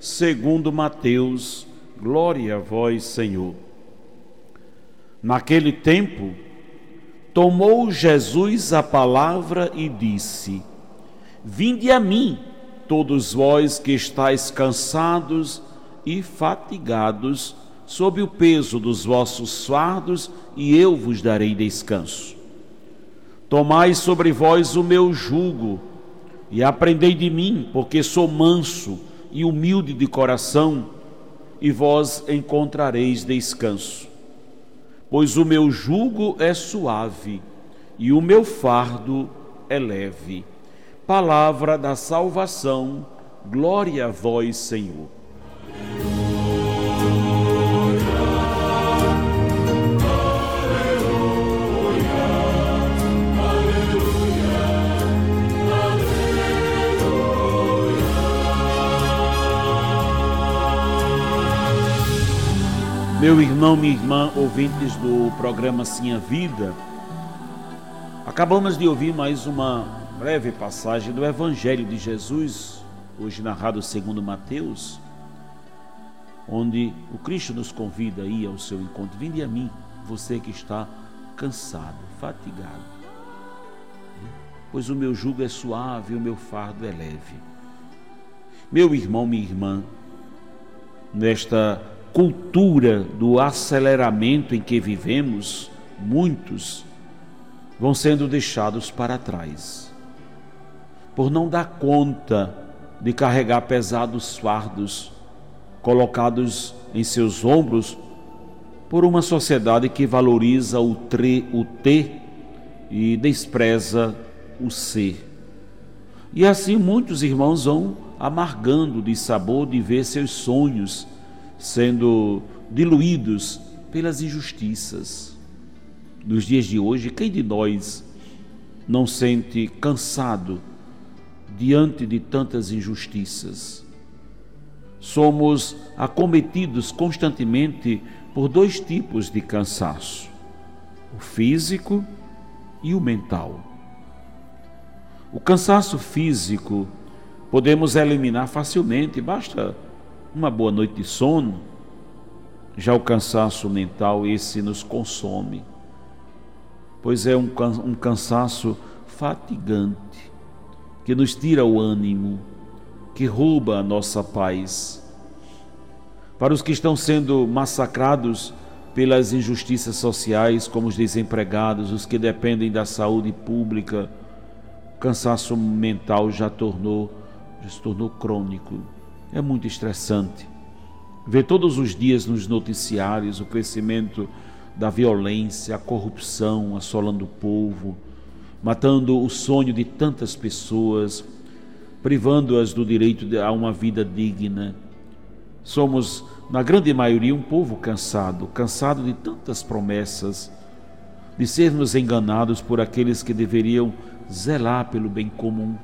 segundo Mateus. Glória a vós, Senhor. Naquele tempo, tomou Jesus a palavra e disse: Vinde a mim, todos vós que estáis cansados e fatigados, sob o peso dos vossos fardos, e eu vos darei descanso. Tomai sobre vós o meu jugo, e aprendei de mim, porque sou manso e humilde de coração, e vós encontrareis descanso. Pois o meu jugo é suave, e o meu fardo é leve. Palavra da salvação, glória a vós, Senhor. Meu irmão, minha irmã, ouvintes do programa Sim a Vida, acabamos de ouvir mais uma breve passagem do Evangelho de Jesus, hoje narrado segundo Mateus, onde o Cristo nos convida a ir ao seu encontro. Vinde a mim, você que está cansado, fatigado, pois o meu jugo é suave e o meu fardo é leve. Meu irmão, minha irmã, nesta cultura do aceleramento em que vivemos, muitos vão sendo deixados para trás, por não dar conta de carregar pesados fardos colocados em seus ombros por uma sociedade que valoriza o, tre, o ter e despreza o ser. E assim muitos irmãos vão amargando de sabor de ver seus sonhos sendo diluídos pelas injustiças. Nos dias de hoje, quem de nós não sente cansado diante de tantas injustiças? Somos acometidos constantemente por dois tipos de cansaço: o físico e o mental. O cansaço físico podemos eliminar facilmente, basta uma boa noite de sono, já o cansaço mental, esse nos consome, pois é um, um cansaço fatigante, que nos tira o ânimo, que rouba a nossa paz. Para os que estão sendo massacrados pelas injustiças sociais, como os desempregados, os que dependem da saúde pública, o cansaço mental já tornou, já se tornou crônico. É muito estressante ver todos os dias nos noticiários o crescimento da violência, a corrupção assolando o povo, matando o sonho de tantas pessoas, privando-as do direito a uma vida digna. Somos, na grande maioria, um povo cansado, cansado de tantas promessas, de sermos enganados por aqueles que deveriam zelar pelo bem comum.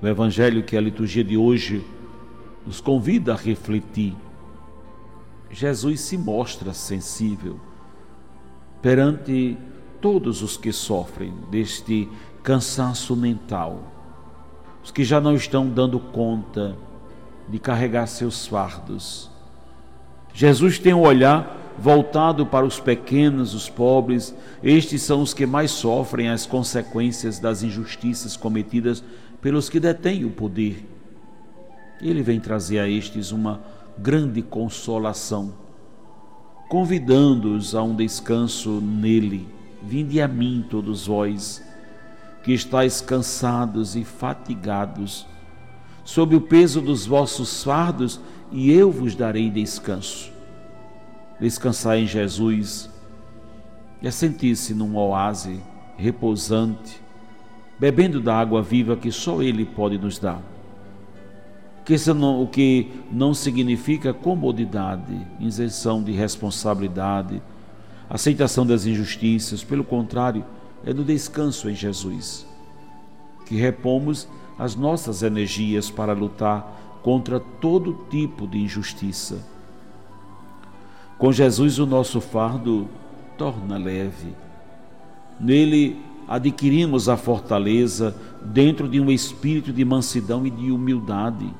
O Evangelho que a liturgia de hoje nos convida a refletir. Jesus se mostra sensível perante todos os que sofrem deste cansaço mental, os que já não estão dando conta de carregar seus fardos. Jesus tem um olhar voltado para os pequenos, os pobres, estes são os que mais sofrem as consequências das injustiças cometidas pelos que detêm o poder. Ele vem trazer a estes uma grande consolação, convidando-os a um descanso nele. Vinde a mim, todos vós, que estáis cansados e fatigados, sob o peso dos vossos fardos, e eu vos darei descanso. Descansar em Jesus é sentir-se num oásis repousante, bebendo da água viva que só Ele pode nos dar. que, não, o que não significa comodidade, isenção de responsabilidade, aceitação das injustiças, pelo contrário, é no descanso em Jesus que repomos as nossas energias para lutar contra todo tipo de injustiça. Com Jesus, o nosso fardo torna leve. Nele adquirimos a fortaleza dentro de um espírito de mansidão e de humildade.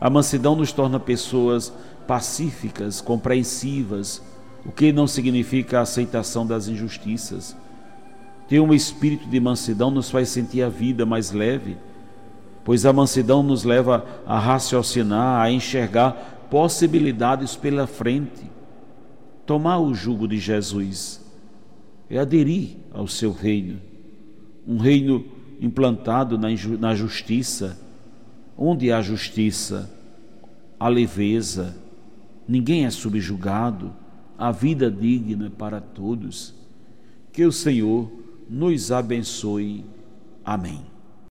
A mansidão nos torna pessoas pacíficas, compreensivas, o que não significa a aceitação das injustiças. Ter um espírito de mansidão nos faz sentir a vida mais leve, pois a mansidão nos leva a raciocinar, a enxergar possibilidades pela frente. Tomar o jugo de Jesus é aderir ao seu reino, um reino implantado na, justiça, onde há justiça, há leveza, ninguém é subjugado, a vida digna para todos. Que o Senhor nos abençoe. Amém.